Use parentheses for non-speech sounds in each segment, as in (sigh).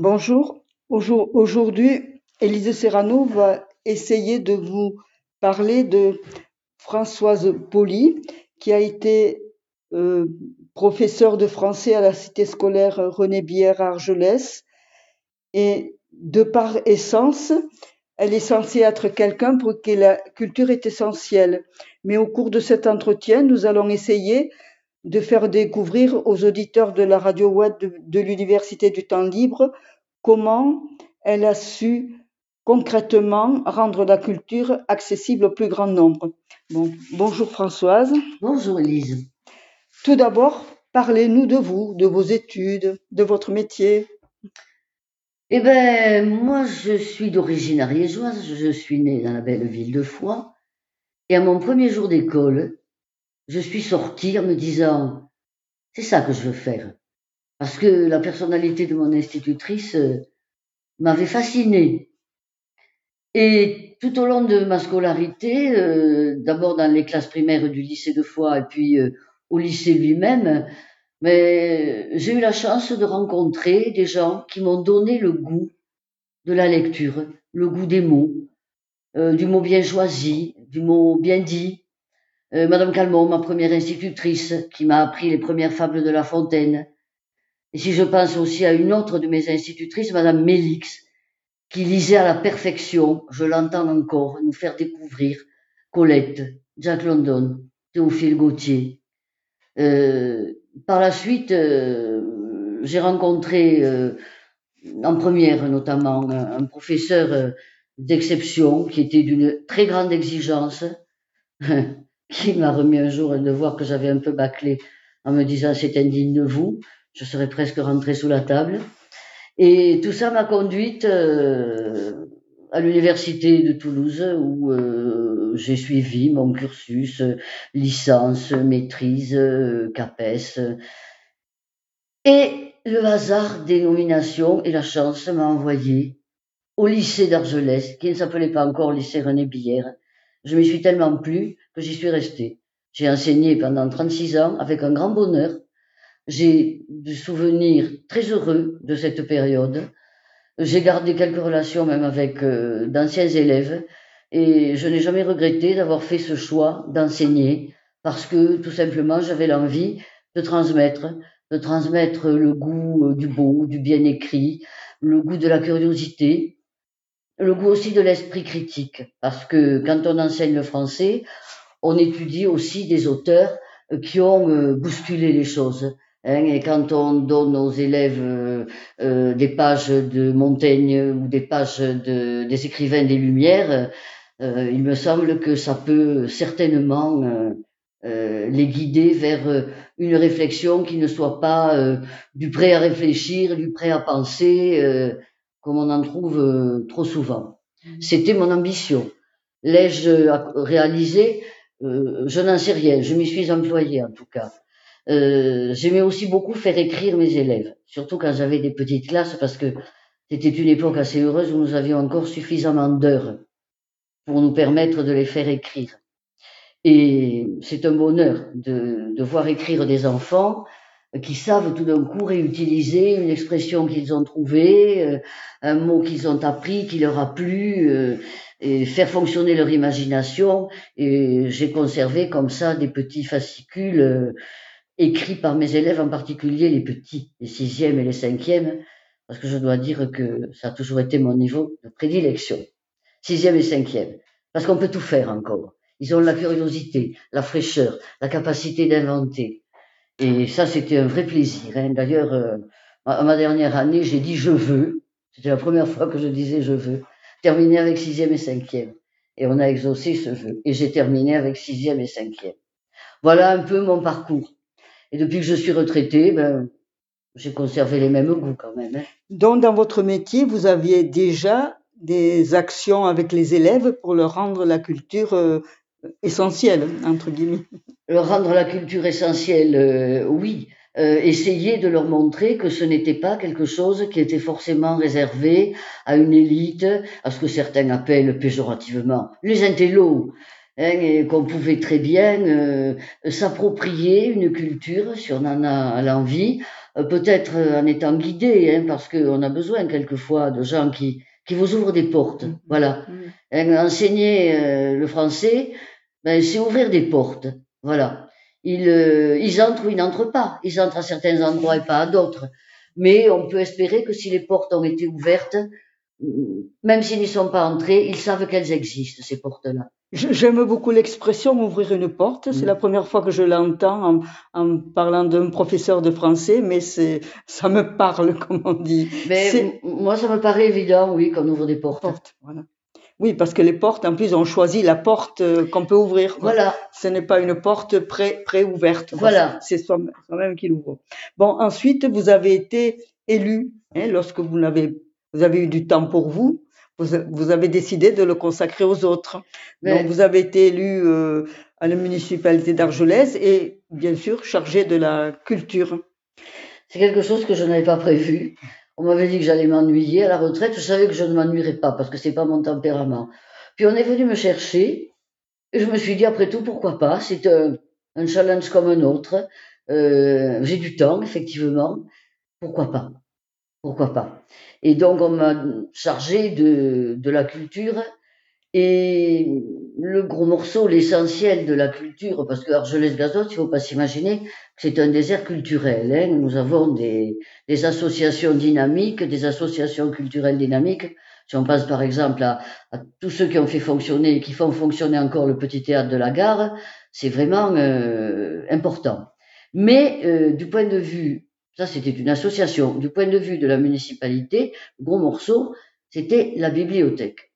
Bonjour. Aujourd'hui, Élise Serrano va essayer de vous parler de Françoise Poli, qui a été euh, professeure de français à la cité scolaire René Bière à Argelès. Et de par essence, elle est censée être quelqu'un pour qui la culture est essentielle. Mais au cours de cet entretien, nous allons essayer de faire découvrir aux auditeurs de la radio web de, l'Université du temps libre comment elle a su concrètement rendre la culture accessible au plus grand nombre. bonjour Françoise. Bonjour Elise. Tout d'abord, parlez-nous de vous, de vos études, de votre métier. Eh ben, moi, je suis d'origine ariégeoise. Je suis née dans la belle ville de Foix. Et à mon premier jour d'école, je suis sortie en me disant, c'est ça que je veux faire. Parce que la personnalité de mon institutrice euh, m'avait fascinée. Et tout au long de ma scolarité, euh, d'abord dans les classes primaires du lycée de Foix et puis euh, au lycée lui-même, mais j'ai eu la chance de rencontrer des gens qui m'ont donné le goût de la lecture, le goût des mots, du mot bien choisi, du mot bien dit, euh, Madame Calmont, ma première institutrice, qui m'a appris les premières fables de La Fontaine. Et si je pense aussi à une autre de mes institutrices, Madame Mélix, qui lisait à la perfection, je l'entends encore, nous faire découvrir Colette, Jack London, Théophile Gautier. Euh, par la suite, euh, j'ai rencontré en première notamment un professeur d'exception qui était d'une très grande exigence (laughs) qui m'a remis un jour un devoir que j'avais un peu bâclé en me disant c'est indigne de vous, je serais presque rentrée sous la table. Et tout ça m'a conduite euh, à l'université de Toulouse où euh, j'ai suivi mon cursus licence, maîtrise, CAPES. Et le hasard des nominations et la chance m'a envoyé au lycée d'Argelès, qui ne s'appelait pas encore lycée René Billère, je m'y suis tellement plu que j'y suis restée. J'ai enseigné pendant 36 ans avec un grand bonheur. J'ai des souvenirs très heureux de cette période. J'ai gardé quelques relations même avec euh, d'anciens élèves et je n'ai jamais regretté d'avoir fait ce choix d'enseigner parce que tout simplement j'avais l'envie de transmettre, de transmettre le goût euh, du beau, du bien écrit, le goût de la curiosité, le goût aussi de l'esprit critique, parce que quand on enseigne le français, on étudie aussi des auteurs euh, qui ont euh, bousculé les choses. Hein, et quand on donne aux élèves euh, des pages de Montaigne ou des pages de, des écrivains des Lumières, il me semble que ça peut certainement les guider vers une réflexion qui ne soit pas du prêt à réfléchir, du prêt à penser, comme on en trouve euh, trop souvent. Mmh. C'était mon ambition. L'ai-je réalisé? Euh, Je n'en sais rien. Je m'y suis employée en tout cas. Euh, J'aimais aussi beaucoup faire écrire mes élèves, surtout quand j'avais des petites classes, parce que c'était une époque assez heureuse où nous avions encore suffisamment d'heures pour nous permettre de les faire écrire. Et c'est un bonheur de, de voir écrire des enfants qui savent tout d'un coup réutiliser une expression qu'ils ont trouvée, euh, un mot qu'ils ont appris, qui leur a plu, euh, et faire fonctionner leur imagination. Et j'ai conservé comme ça des petits fascicules euh, écrits par mes élèves, en particulier les petits, les sixièmes et les cinquièmes, parce que je dois dire que ça a toujours été mon niveau de prédilection. Sixième et cinquième. Parce qu'on peut tout faire encore. Ils ont la curiosité, la fraîcheur, la capacité d'inventer. Et ça, c'était un vrai plaisir. Hein. D'ailleurs, euh, à ma dernière année, j'ai dit je veux. C'était la première fois que je disais je veux. Terminer avec sixième et cinquième. Et on a exaucé ce vœu. Et j'ai terminé avec sixième et cinquième. Voilà un peu mon parcours. Et depuis que je suis retraitée, ben, j'ai conservé les mêmes goûts quand même. Hein. Donc, dans votre métier, vous aviez déjà des actions avec les élèves pour leur rendre la culture euh, essentielle, entre guillemets. Leur rendre la culture essentielle, euh, oui. Euh, essayer de leur montrer que ce n'était pas quelque chose qui était forcément réservé à une élite, à ce que certains appellent péjorativement les intellos. hein, et qu'on pouvait très bien euh, s'approprier une culture si on en a l'envie, euh, peut-être en étant guidé, hein, parce qu'on a besoin quelquefois de gens qui, qui vous ouvrent des portes. Mm-hmm. Voilà. Mm-hmm. Hein, enseigner euh, le français, ben, c'est ouvrir des portes. Voilà. Ils, ils entrent ou ils n'entrent pas. Ils entrent à certains endroits et pas à d'autres. Mais on peut espérer que si les portes ont été ouvertes, même s'ils n'y sont pas entrés, ils savent qu'elles existent, ces portes-là. J'aime beaucoup l'expression ouvrir une porte. C'est mm. la première fois que je l'entends en, parlant d'un professeur de français, mais c'est, ça me parle, (laughs) comme on dit. Mais moi, ça me paraît évident, oui, qu'on ouvre des portes. Oui, parce que les portes, en plus, on choisit la porte euh, qu'on peut ouvrir. Voilà. Ce n'est pas une porte pré, pré-ouverte. Voilà. C'est soi-même qui l'ouvre. Bon, ensuite, vous avez été élu, hein, lorsque vous n'avez vous avez eu du temps pour vous, vous, avez décidé de le consacrer aux autres. Donc vous avez été élu euh, à la municipalité d'Argelès et bien sûr chargé de la culture. C'est quelque chose que je n'avais pas prévu. On m'avait dit que j'allais m'ennuyer à la retraite. Je savais que je ne m'ennuierais pas parce que c'est pas mon tempérament. Puis on est venu me chercher et je me suis dit après tout pourquoi pas. C'est un, un, challenge comme un autre. Euh, J'ai du temps effectivement. Pourquoi pas pourquoi pas. Et donc on m'a chargé de, de la culture et le gros morceau, l'essentiel de la culture, parce que Argelès-Gazot, il faut pas s'imaginer que c'est un désert culturel. Hein. Nous avons des, des, associations dynamiques, des associations culturelles dynamiques. Si on passe par exemple à, à tous ceux qui ont fait fonctionner, qui font fonctionner encore le petit théâtre de la gare, c'est vraiment euh, important. Mais euh, du point de vue ça, c'était une association. Du point de vue de la municipalité, gros morceau, c'était la bibliothèque.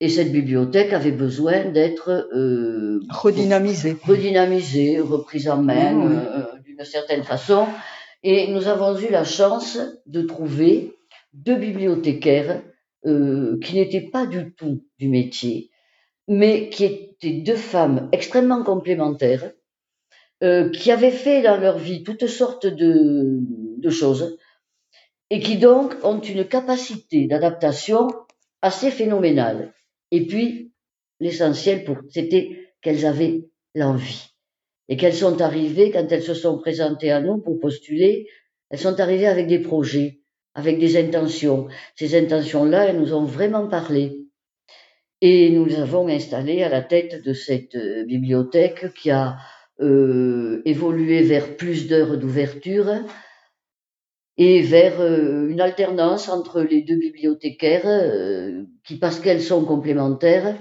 Et cette bibliothèque avait besoin d'être euh, redynamisée, redynamisée, reprise en main euh, d'une certaine façon. Et nous avons eu la chance de trouver deux bibliothécaires euh, qui n'étaient pas du tout du métier, mais qui étaient deux femmes extrêmement complémentaires, qui avaient fait dans leur vie toutes sortes de, de choses et qui donc ont une capacité d'adaptation assez phénoménale. Et puis, l'essentiel pour, c'était qu'elles avaient l'envie. Et qu'elles sont arrivées, quand elles se sont présentées à nous pour postuler, elles sont arrivées avec des projets, avec des intentions. Ces intentions-là, elles nous ont vraiment parlé. Et nous les avons installées à la tête de cette euh, bibliothèque qui a euh, évoluer vers plus d'heures d'ouverture et vers euh, une alternance entre les deux bibliothécaires euh, qui, parce qu'elles sont complémentaires,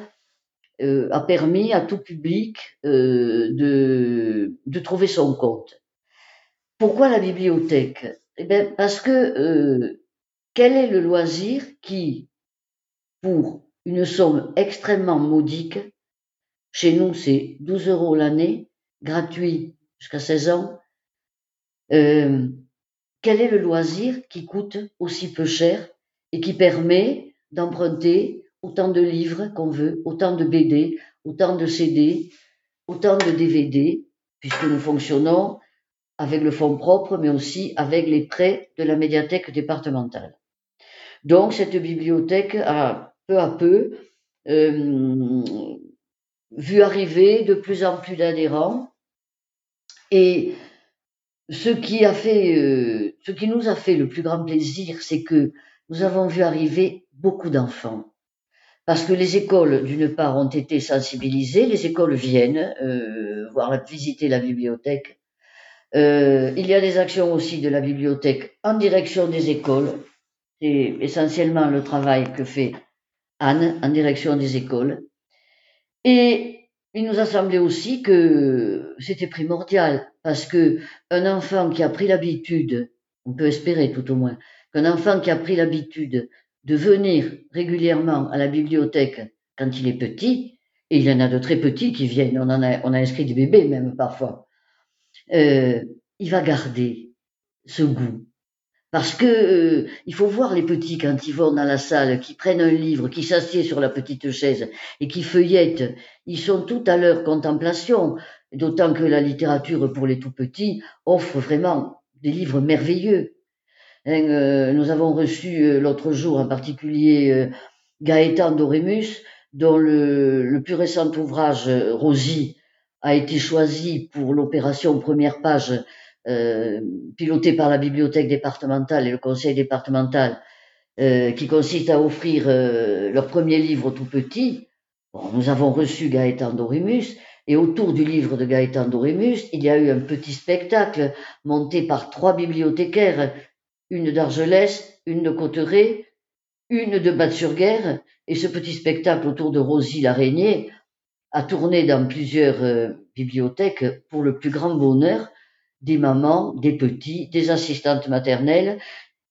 euh, a permis à tout public de, de trouver son compte. Pourquoi la bibliothèque? Eh bien, Parce que quel est le loisir qui, pour une somme extrêmement modique, chez nous c'est 12 euros l'année, gratuit jusqu'à 16 ans. Euh, quel est le loisir qui coûte aussi peu cher et qui permet d'emprunter autant de livres qu'on veut, autant de BD, autant de CD, autant de DVD, puisque nous fonctionnons avec le fonds propre, mais aussi avec les prêts de la médiathèque départementale. Donc cette bibliothèque a peu à peu euh, vu arriver de plus en plus d'adhérents et ce qui a fait, euh, ce qui nous a fait le plus grand plaisir, c'est que nous avons vu arriver beaucoup d'enfants. Parce que les écoles, d'une part, ont été sensibilisées, les écoles viennent euh, voir visiter la bibliothèque. Euh, il y a des actions aussi de la bibliothèque en direction des écoles. C'est essentiellement le travail que fait Anne en direction des écoles. Et il nous a semblé aussi que c'était primordial parce que un enfant qui a pris l'habitude, on peut espérer tout au moins, qu'un enfant qui a pris l'habitude de venir régulièrement à la bibliothèque quand il est petit, et il y en a de très petits qui viennent, on en a, on a inscrit des bébés même parfois, euh, il va garder ce goût parce que euh, il faut voir les petits quand ils vont dans la salle, qui prennent un livre, qui s'assiedent sur la petite chaise et qui feuillettent. Ils sont tout à leur contemplation. D'autant que la littérature pour les tout petits offre vraiment des livres merveilleux. Hein, euh, nous avons reçu euh, l'autre jour en particulier Gaëtan Dorémus dont le, plus récent ouvrage, Rosie, a été choisi pour l'opération première page euh, pilotée par la bibliothèque départementale et le conseil départemental, euh, qui consiste à offrir euh, leur premier livre tout petit. Nous avons reçu Gaëtan Dorimus, et autour du livre de Gaëtan Dorimus, il y a eu un petit spectacle monté par trois bibliothécaires, une d'Argelès, une de Cotteret, une de Batte-sur-Guerre, et ce petit spectacle autour de Rosie l'araignée a tourné dans plusieurs euh, bibliothèques pour le plus grand bonheur des mamans, des petits, des assistantes maternelles.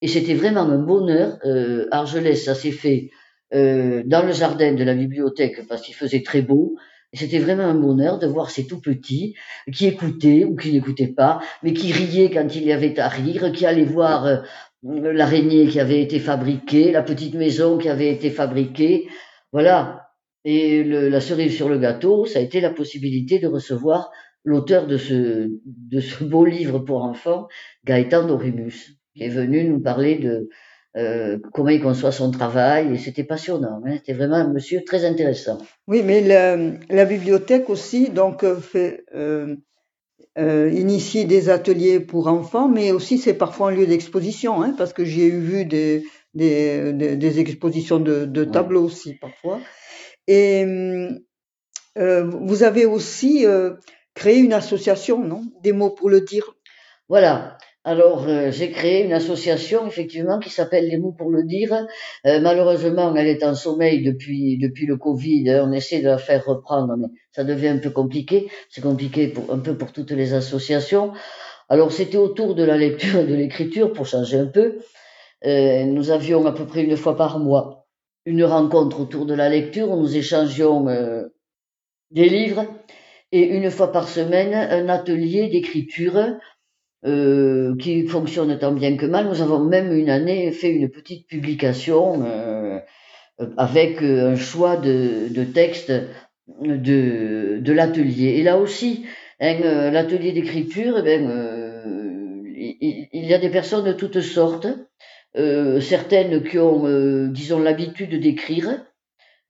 Et c'était vraiment un bonheur. Euh, Argelès, ça s'est fait euh, dans le jardin de la bibliothèque parce qu'il faisait très beau. C'était vraiment un bonheur de voir ces tout petits qui écoutaient ou qui n'écoutaient pas, mais qui riaient quand il y avait à rire, qui allaient voir euh, l'araignée qui avait été fabriquée, la petite maison qui avait été fabriquée. Voilà, et la cerise sur le gâteau, ça a été la possibilité de recevoir l'auteur de ce, de ce beau livre pour enfants, Gaëtan Dorimus, qui est venu nous parler de euh, comment il conçoit son travail, et c'était passionnant. Hein, c'était vraiment un monsieur très intéressant. Oui, mais la, la bibliothèque aussi donc euh, fait euh, euh, initie des ateliers pour enfants, mais aussi c'est parfois un lieu d'exposition, hein, parce que j'ai eu vu des, des, des, des expositions de, de tableaux ouais. aussi parfois. Et euh, vous avez aussi euh, créé une association, non? Des mots pour le dire? Voilà. Alors, euh, j'ai créé une association, effectivement, qui s'appelle Les mots pour le dire. Euh, malheureusement, elle est en sommeil depuis, depuis le Covid. On essaie de la faire reprendre, mais ça devient un peu compliqué. C'est compliqué pour, un peu pour toutes les associations. Alors, c'était autour de la lecture et de l'écriture, pour changer un peu. Euh, nous avions à peu près une fois par mois une rencontre autour de la lecture où nous échangions euh, des livres et une fois par semaine un atelier d'écriture euh, qui fonctionne tant bien que mal. Nous avons même une année fait une petite publication euh, avec un choix de, de textes de, de l'atelier. Et là aussi, hein, l'atelier d'écriture, eh ben, euh, il, y a des personnes de toutes sortes. Euh, certaines qui ont, euh, disons, l'habitude d'écrire,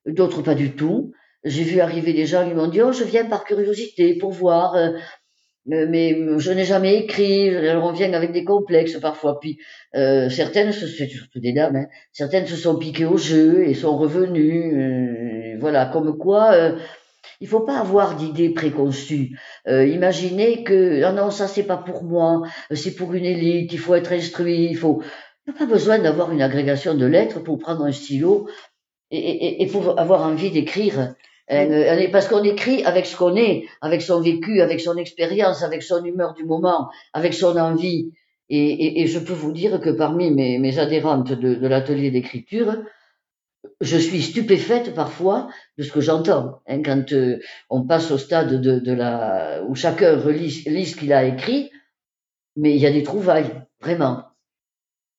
d'autres pas du tout. J'ai vu arriver des gens qui m'ont dit, oh, je viens par curiosité pour voir, euh, mais je n'ai jamais écrit. On vient avec des complexes parfois. Puis euh, certaines, c'est surtout des dames, hein, certaines se sont piquées au jeu et sont revenues. voilà, comme quoi. il faut pas avoir d'idées préconçues. imaginez que ah non ça c'est pas pour moi, c'est pour une élite. Il faut être instruit. Il faut on n'a pas besoin d'avoir une agrégation de lettres pour prendre un stylo et, et, et pour avoir envie d'écrire. Parce qu'on écrit avec ce qu'on est, avec son vécu, avec son expérience, avec son humeur du moment, avec son envie. Et, et je peux vous dire que parmi mes, mes adhérentes de, de l'atelier d'écriture, je suis stupéfaite parfois de ce que j'entends. Hein, quand euh, on passe au stade de, de la où chacun relit, lit ce qu'il a écrit, mais il y a des trouvailles, vraiment.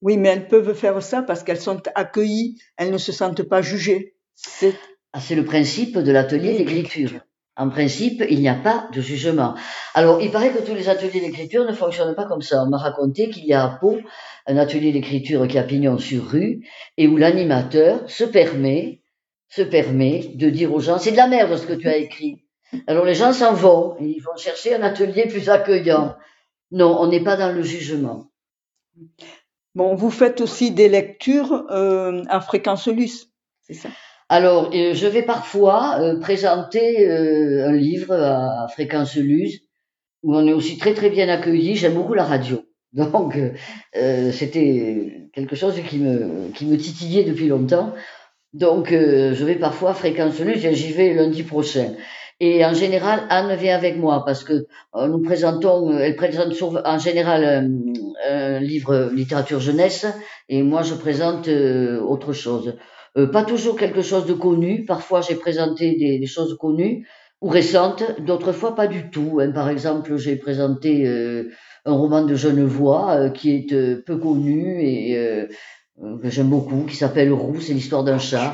Oui, mais elles peuvent faire ça parce qu'elles sont accueillies, elles ne se sentent pas jugées. C'est ah, le principe de l'atelier d'écriture. En principe, il n'y a pas de jugement. Alors, il paraît que tous les ateliers d'écriture ne fonctionnent pas comme ça. On m'a raconté qu'il y a à Pau un atelier d'écriture qui a pignon sur rue et où l'animateur se permet, se permet de dire aux gens, c'est de la merde ce que tu as écrit. Alors les gens s'en vont, ils vont chercher un atelier plus accueillant. Non, on n'est pas dans le jugement. Bon, vous faites aussi des lectures euh, à fréquence luce, c'est ça? Alors, euh, je vais parfois euh, présenter euh, un livre à fréquence luce, où on est aussi très très bien accueilli. J'aime beaucoup la radio. (laughs) Donc, c'était quelque chose qui me, qui me titillait depuis longtemps. Donc, je vais parfois à fréquence j'y vais lundi prochain. Et en général, Anne vient avec moi parce que nous présentons, elle présente en général un, livre littérature jeunesse et moi je présente autre chose. Euh, pas toujours quelque chose de connu. Parfois j'ai présenté des, des, choses connues ou récentes, d'autres fois pas du tout. Hein. Par exemple, j'ai présenté un roman de Genevois qui est peu connu et euh, que j'aime beaucoup, qui s'appelle Roux, c'est l'histoire d'un (laughs) chat.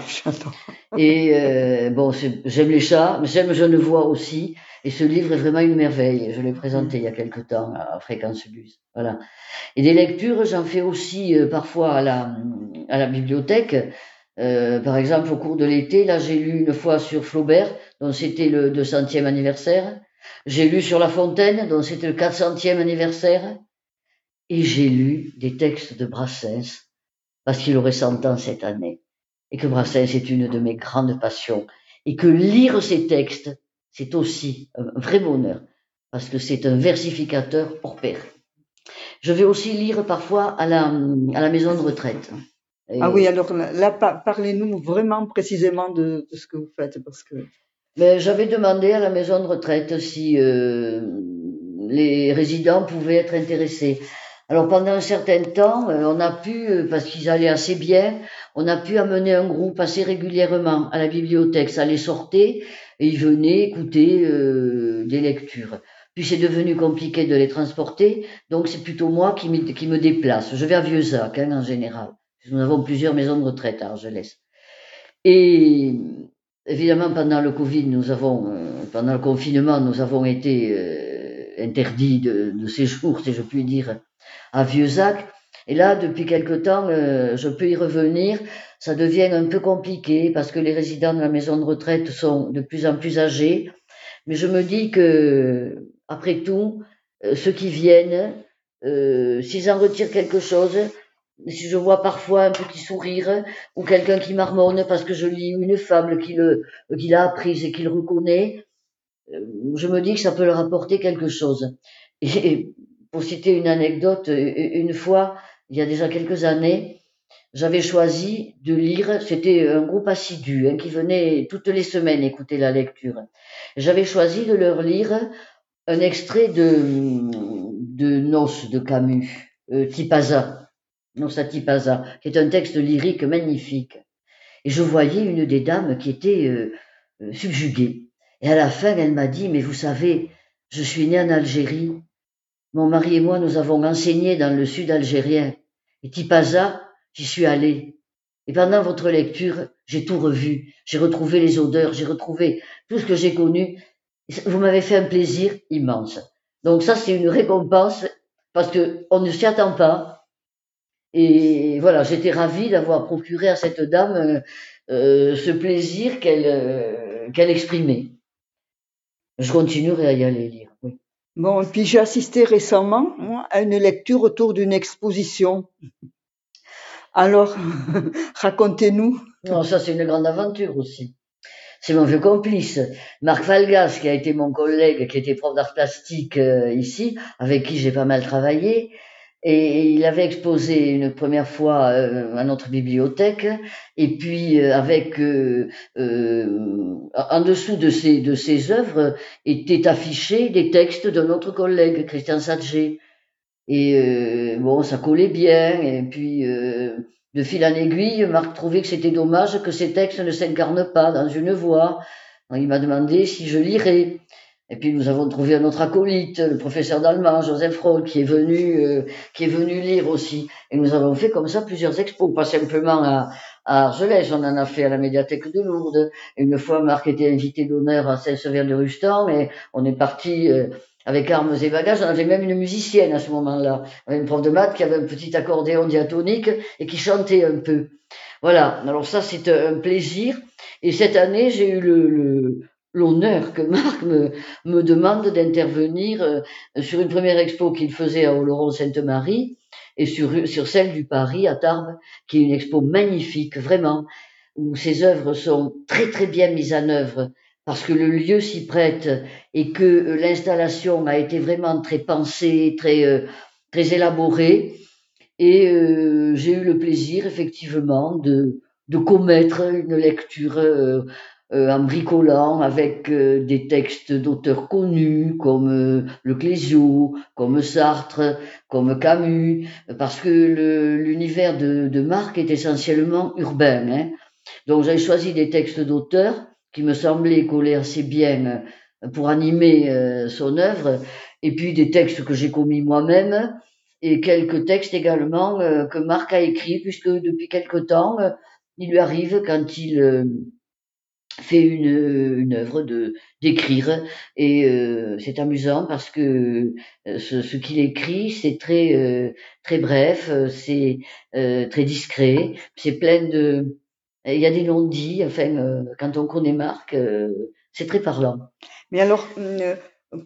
Et euh, bon, j'aime les chats, mais j'aime Genevois aussi. Et ce livre est vraiment une merveille. Je l'ai présenté il y a quelque temps à Fréquence Bus. Voilà. Et des lectures, j'en fais aussi euh, parfois à la, à la bibliothèque. Euh, par exemple, au cours de l'été, là, j'ai lu une fois sur Flaubert, dont c'était le 200e anniversaire. J'ai lu sur La Fontaine, dont c'était le 400e anniversaire. Et j'ai lu des textes de Brassens, parce qu'il aurait 100 ans cette année. Et que Brassens est une de mes grandes passions. Et que lire ces textes, c'est aussi un vrai bonheur, parce que c'est un versificateur hors pair. Je vais aussi lire parfois à la, à la maison de retraite. Ah oui, alors là, parlez-nous vraiment précisément de, ce que vous faites, parce que. Ben, j'avais demandé à la maison de retraite si euh, les résidents pouvaient être intéressés. Alors pendant un certain temps, euh, on a pu, euh, parce qu'ils allaient assez bien, on a pu amener un groupe assez régulièrement à la bibliothèque. Ça les sortait et ils venaient écouter des lectures. Puis c'est devenu compliqué de les transporter, donc c'est plutôt moi qui me, qui me déplace. Je vais à Vieux-Zac hein, en général. Nous avons plusieurs maisons de retraite à Argelès. Et évidemment, pendant le Covid, nous avons, euh, pendant le confinement, nous avons été euh, interdits de, de, séjour, si je puis dire, à Vieux-Zac. Et là, depuis quelque temps, euh, je peux y revenir. Ça devient un peu compliqué parce que les résidents de la maison de retraite sont de plus en plus âgés. Mais je me dis que, après tout, ceux qui viennent, s'ils en retirent quelque chose, si je vois parfois un petit sourire ou quelqu'un qui marmonne parce que je lis une fable qu'il a apprise et qu'il reconnaît, euh, je me dis que ça peut leur apporter quelque chose. Et pour citer une anecdote, une fois, il y a déjà quelques années, j'avais choisi de lire, c'était un groupe assidu hein, qui venait toutes les semaines écouter la lecture. J'avais choisi de leur lire un extrait de, de de Camus, euh, Tipaza Nosatipasa, qui est un texte lyrique magnifique. Et je voyais une des dames qui était euh, euh, subjuguée. Et à la fin, elle m'a dit, mais vous savez, je suis née en Algérie. Mon mari et moi, nous avons enseigné dans le sud algérien. Et Tipaza, j'y suis allée. Et pendant votre lecture, j'ai tout revu. J'ai retrouvé les odeurs, j'ai retrouvé tout ce que j'ai connu. Vous m'avez fait un plaisir immense. Donc ça, c'est une récompense parce que on ne s'y attend pas. Et voilà, j'étais ravie d'avoir procuré à cette dame euh, euh, ce plaisir qu'elle euh, qu'elle exprimait. Je continuerai à y aller lire. Oui. Bon, et puis j'ai assisté récemment à une lecture autour d'une exposition. Alors, (laughs) racontez-nous. Non, ça c'est une grande aventure aussi. C'est mon vieux complice, Marc Falgas, qui a été mon collègue, qui était prof d'art plastique ici, avec qui j'ai pas mal travaillé. Et il avait exposé une première fois euh, à notre bibliothèque, et puis euh, avec euh, en dessous de ces de ses œuvres étaient affichés des textes de notre collègue Christian Sadger. Et bon, ça collait bien. Et puis de fil en aiguille, Marc trouvait que c'était dommage que ces textes ne s'incarnent pas dans une voix. il m'a demandé si je lirais. Et puis nous avons trouvé un autre acolyte, le professeur d'allemand, Joseph Roll, qui est venu, euh, qui est venu lire aussi. Et nous avons fait comme ça plusieurs expos, pas simplement à, à Argelès, on en a fait à la médiathèque de Lourdes. Une fois, Marc était invité d'honneur à Saint-Sever de Rustan, et on est parti euh, avec armes et bagages. On avait même une musicienne à ce moment-là, une prof de maths qui avait un petit accordéon diatonique et qui chantait un peu. Voilà. Alors ça, c'est un plaisir. Et cette année, j'ai eu le, le l'honneur que Marc me, me demande d'intervenir euh, sur une première expo qu'il faisait à Oloron-Sainte-Marie et sur, sur celle du Paris à Tarbes, qui est une expo magnifique, vraiment, où ses œuvres sont très très bien mises en œuvre parce que le lieu s'y prête et que euh, l'installation a été vraiment très pensée, très, euh, très élaborée. Et j'ai eu le plaisir, effectivement, de, de commettre une lecture euh, en bricolant avec euh, des textes d'auteurs connus comme euh, Le Clésio, comme Sartre, comme Camus, parce que l'univers de, de, Marc est essentiellement urbain. Hein. Donc j'ai choisi des textes d'auteurs qui me semblaient coller assez bien pour animer son œuvre, et puis des textes que j'ai commis moi-même, et quelques textes également que Marc a écrits, puisque depuis quelque temps, il lui arrive quand il fait une, une œuvre de d'écrire et euh, c'est amusant parce que euh, ce, ce qu'il écrit c'est très euh, très bref c'est très discret c'est plein de Il y a des non-dits, enfin, euh, quand on connaît Marc, euh, c'est très parlant. Mais alors, euh,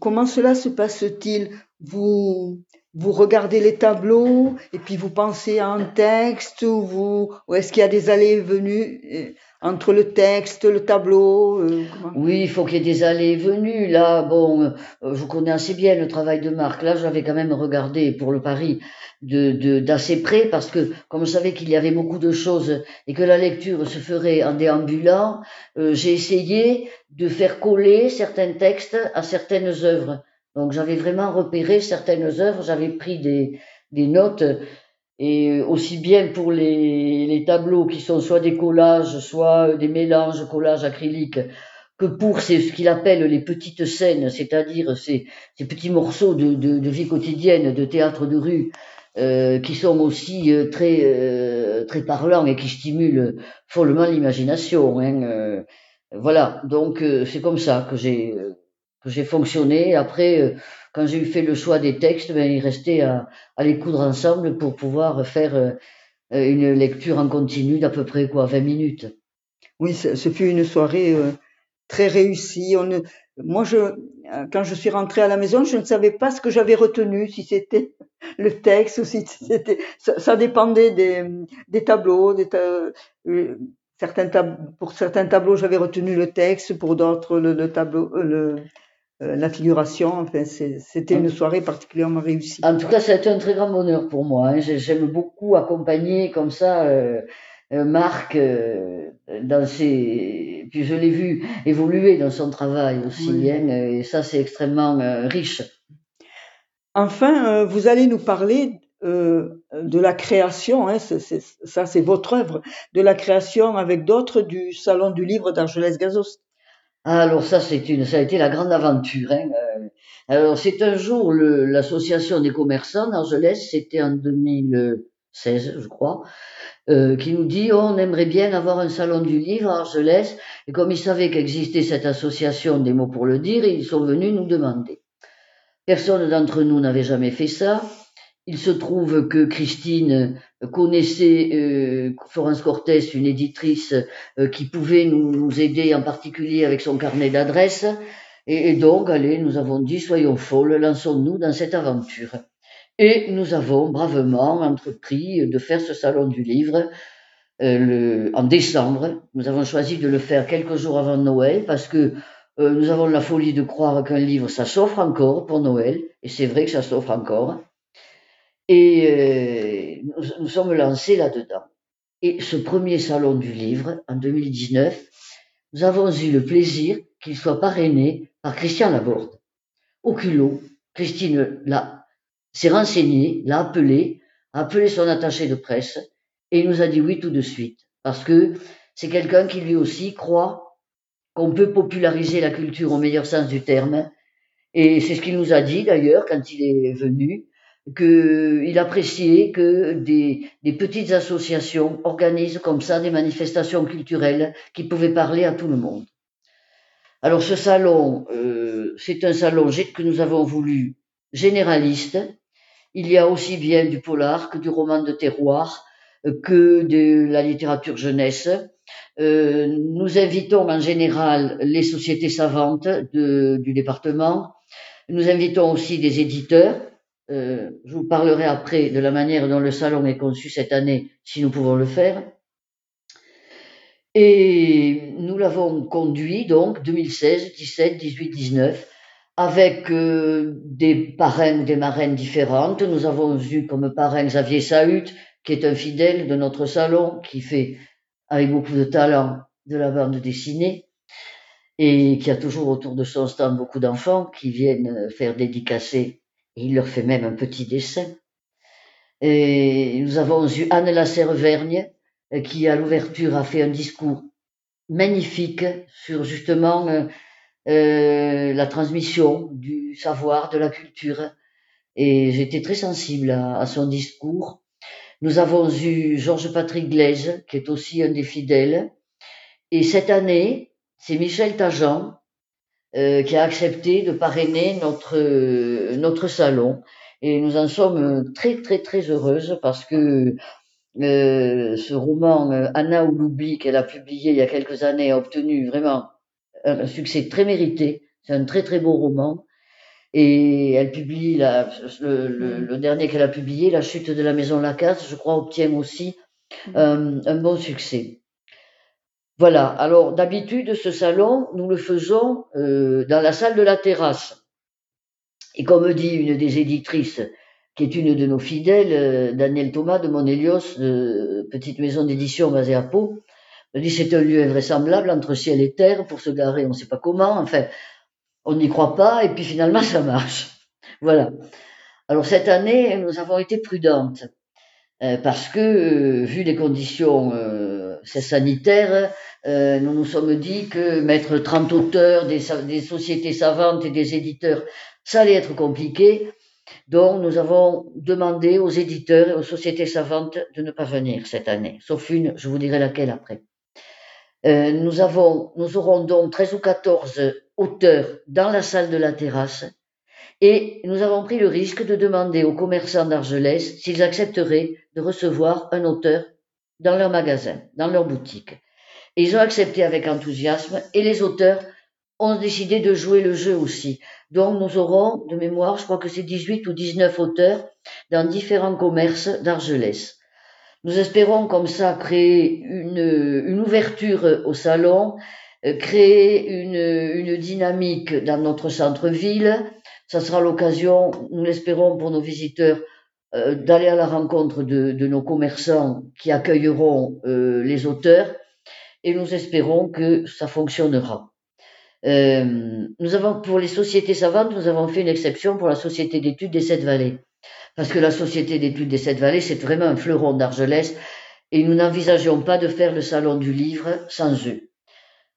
comment cela se passe-t-il? Vous, vous regardez les tableaux et puis vous pensez à un texte ou, vous, ou est-ce qu'il y a des allées et venues? Entre le texte, le tableau euh, Oui, il faut qu'il y ait des allées et venues. Là, bon, euh, je connais assez bien le travail de Marc. Là, j'avais quand même regardé pour le Paris de d'assez près parce que comme je savais qu'il y avait beaucoup de choses et que la lecture se ferait en déambulant, euh, j'ai essayé de faire coller certains textes à certaines œuvres. Donc j'avais vraiment repéré certaines œuvres, j'avais pris des, des notes et aussi bien pour les, les, tableaux qui sont soit des collages, soit des mélanges collages acryliques, que pour ce qu'il appelle les petites scènes, c'est-à-dire ces, ces, petits morceaux de, de, de, vie quotidienne, de théâtre de rue, euh, qui sont aussi euh, très euh, très parlants et qui stimulent follement l'imagination. Hein, euh. voilà, donc c'est comme ça que j'ai que j'ai fonctionné. Après quand j'ai eu fait le choix des textes, ben, il restait à, les coudre ensemble pour pouvoir faire euh, une lecture en continu d'à peu près quoi 20 minutes. Oui, ce fut une soirée euh, très réussie. Moi, quand je suis rentrée à la maison, je ne savais pas ce que j'avais retenu, si c'était (laughs) le texte ou si c'était. Ça, dépendait des, tableaux. Euh, certains tab pour certains tableaux, j'avais retenu le texte, pour d'autres, le, le, tableau, le, la figuration. Enfin, c'était une soirée particulièrement réussie. En tout cas, ça a été un très grand bonheur pour moi. Hein. J'aime beaucoup accompagner comme ça euh, euh Marc euh, dans ses. Puis je l'ai vu évoluer dans son travail aussi. Hein, et ça, c'est extrêmement riche. Enfin, vous allez nous parler euh, de la création, hein, ça c'est votre œuvre, de la création avec d'autres du Salon du Livre d'Argelès-Gazos. Alors ça, c'est une, ça a été la grande aventure. Hein. Euh, alors c'est un jour l'association des commerçants d'Argelès, c'était en 2016, je crois, euh, qui nous dit oh, on aimerait bien avoir un salon du livre à Argelès. Et comme ils savaient qu'existait cette association des mots pour le dire, ils sont venus nous demander. Personne d'entre nous n'avait jamais fait ça. Il se trouve que Christine connaissait euh, Florence Cortès, une éditrice euh, qui pouvait nous, nous, aider en particulier avec son carnet d'adresses. Et, donc, allez, nous avons dit, soyons folles, lançons-nous dans cette aventure. Et nous avons bravement entrepris de faire ce salon du livre euh, le, en décembre. Nous avons choisi de le faire quelques jours avant Noël parce que euh, nous avons la folie de croire qu'un livre, ça s'offre encore pour Noël. Et c'est vrai que ça s'offre encore. Et euh, nous, nous, sommes lancés là-dedans. Et ce premier salon du livre, en 2019, nous avons eu le plaisir qu'il soit parrainé par Christian Laborde. Au culot, Christine l'a, s'est renseignée, l'a appelé, a appelé son attaché de presse, et il nous a dit oui tout de suite. Parce que c'est quelqu'un qui lui aussi croit qu'on peut populariser la culture au meilleur sens du terme. Et c'est ce qu'il nous a dit d'ailleurs quand il est venu qu'il appréciait que des, des, petites associations organisent comme ça des manifestations culturelles qui pouvaient parler à tout le monde. Alors ce salon, euh, c'est un salon que nous avons voulu généraliste. Il y a aussi bien du polar que du roman de terroir, euh, que de la littérature jeunesse. Euh, nous invitons en général les sociétés savantes de, du département. Nous invitons aussi des éditeurs euh, je vous parlerai après de la manière dont le salon est conçu cette année, si nous pouvons le faire. Et nous l'avons conduit donc 2016, 17, 18, 19, avec euh, des parrains ou des marraines différentes. Nous avons eu comme parrain Xavier Sahut, qui est un fidèle de notre salon, qui fait avec beaucoup de talent de la bande dessinée et qui a toujours autour de son stand beaucoup d'enfants qui viennent faire dédicacer il leur fait même un petit dessin. Et nous avons eu Anne Lasserre-Vergne, euh, qui à l'ouverture a fait un discours magnifique sur justement euh, euh, la transmission du savoir, de la culture. Et j'étais très sensible à, son discours. Nous avons eu Georges Patrick Glaise, qui est aussi un des fidèles. Et cette année, c'est Michel Tajan, qui a accepté de parrainer notre, notre salon. Et nous en sommes très, très, très heureuses parce que euh, ce roman euh, Anna ou l'oubli qu'elle a publié il y a quelques années a obtenu vraiment un succès très mérité. C'est un très très beau roman. Et elle publie la, le, le, dernier qu'elle a publié, La chute de la maison Lacasse, je crois, obtient aussi euh, un bon succès. Voilà. Alors d'habitude, ce salon, nous le faisons dans la salle de la terrasse. Et comme dit une des éditrices, qui est une de nos fidèles, euh, Daniel Thomas de Monélios, de petite maison d'édition basée à Pau, elle dit c'est un lieu invraisemblable entre ciel et terre pour se garer, on ne sait pas comment. Enfin, on n'y croit pas et puis finalement ça marche. (laughs) Voilà. Alors cette année, nous avons été prudentes euh, parce que euh, vu les conditions sanitaires, nous nous sommes dit que mettre 30 auteurs, des, sociétés savantes et des éditeurs, ça allait être compliqué. Donc nous avons demandé aux éditeurs et aux sociétés savantes de ne pas venir cette année, sauf une, je vous dirai laquelle après. Euh, nous, avons, nous aurons donc 13 ou 14 auteurs dans la salle de la terrasse et nous avons pris le risque de demander aux commerçants d'Argelès s'ils accepteraient de recevoir un auteur dans leur magasin, dans leur boutique. Ils ont accepté avec enthousiasme et les auteurs ont décidé de jouer le jeu aussi. Donc nous aurons, de mémoire, je crois que c'est 18 ou 19 auteurs dans différents commerces d'Argelès. Nous espérons comme ça créer une, une ouverture au salon, euh, créer une, une dynamique dans notre centre-ville. Ça sera l'occasion, nous l'espérons pour nos visiteurs, euh, d'aller à la rencontre de, de, nos commerçants qui accueilleront euh, les auteurs et nous espérons que ça fonctionnera. Euh, nous avons, pour les sociétés savantes, nous avons fait une exception pour la Société d'études des Sept Vallées parce que la Société d'études des Sept Vallées, c'est vraiment un fleuron d'Argelès, et nous n'envisageons pas de faire le salon du livre sans eux.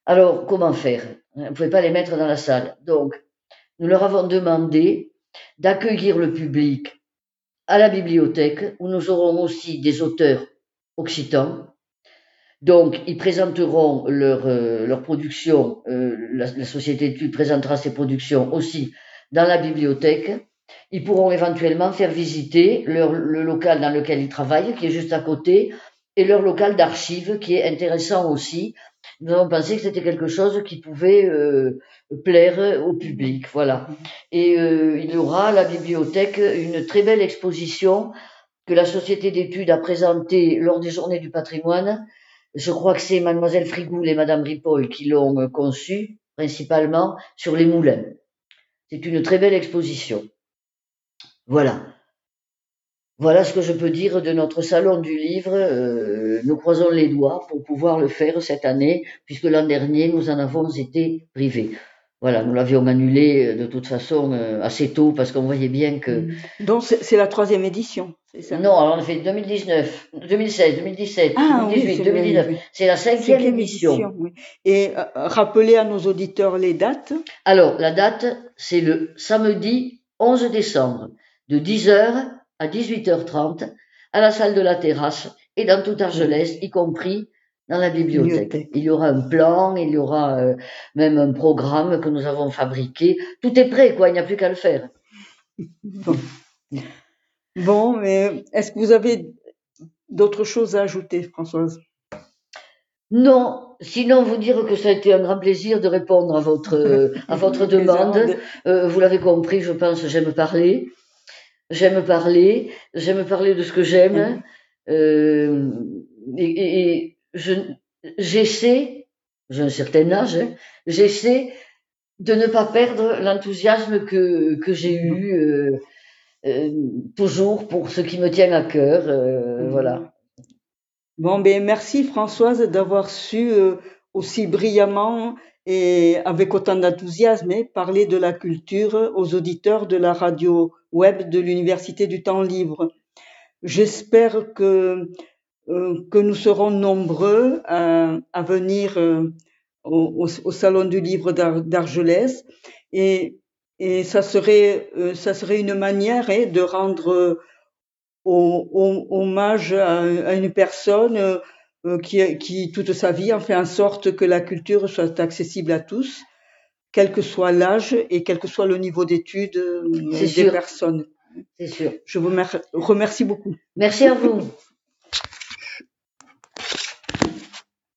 Alors, comment faire? On ne pouvait pas les mettre dans la salle. Donc, nous leur avons demandé d'accueillir le public à la bibliothèque, où nous aurons aussi des auteurs occitans. Donc, ils présenteront leur, euh, leur production, euh, la, société d'études présentera ses productions aussi dans la bibliothèque. Ils pourront éventuellement faire visiter le local dans lequel ils travaillent, qui est juste à côté, et leur local d'archives, qui est intéressant aussi. Nous avons pensé que c'était quelque chose qui pouvait euh, plaire au public, voilà. Et euh, il y aura à la bibliothèque une très belle exposition que la Société d'études a présentée lors des Journées du patrimoine. Je crois que c'est Mademoiselle Frigoul et Madame Ripoll qui l'ont conçue, principalement sur les moulins. C'est une très belle exposition. Voilà. Voilà ce que je peux dire de notre salon du livre. Euh, nous croisons les doigts pour pouvoir le faire cette année, puisque l'an dernier, nous en avons été privés. Voilà, nous l'avions annulé euh, de toute façon euh, assez tôt parce qu'on voyait bien que. Mm. Donc c'est la troisième édition, c'est ça? Non, alors on a fait 2019, 2016, 2017, Ah, 2018, oui, 2019. oui. C'est la cinquième oui. Et euh, rappelez à nos auditeurs les dates. Alors, la date, c'est le samedi 11 décembre, de 10h à 18h30, à la salle de la terrasse et dans tout Argelès, y compris dans la bibliothèque. Bibliothèque. Il y aura un plan, il y aura euh, même un programme que nous avons fabriqué. Tout est prêt, quoi, il n'y a plus qu'à le faire. Bon, (laughs) Bon, mais est-ce que vous avez d'autres choses à ajouter, Françoise? Non, sinon vous dire que ça a été un grand plaisir de répondre à votre, à (laughs) votre Les demande. Euh, vous l'avez compris, je pense, j'aime parler. J'aime parler, j'aime parler de ce que j'aime. Euh, et, et- je, j'essaie, j'ai un certain âge, hein, j'essaie de ne pas perdre l'enthousiasme que, que j'ai eu euh, euh, toujours pour ce qui me tient à cœur. euh, Mhm. Voilà. Bon, ben merci Françoise d'avoir su aussi brillamment et avec autant d'enthousiasme hein, parler de la culture aux auditeurs de la radio web de l'Université du Temps Libre. J'espère que que nous serons nombreux à, à venir euh, au, salon du livre d'Ar- d'Argelès et et ça serait euh, ça serait une manière hein, de rendre euh, hommage à, à une personne euh, euh, qui, qui, toute sa vie, a fait en sorte que la culture soit accessible à tous, quel que soit l'âge et quel que soit le niveau d'études euh, des sûr. personnes. C'est sûr. Je vous mer- remercie beaucoup. Merci à vous.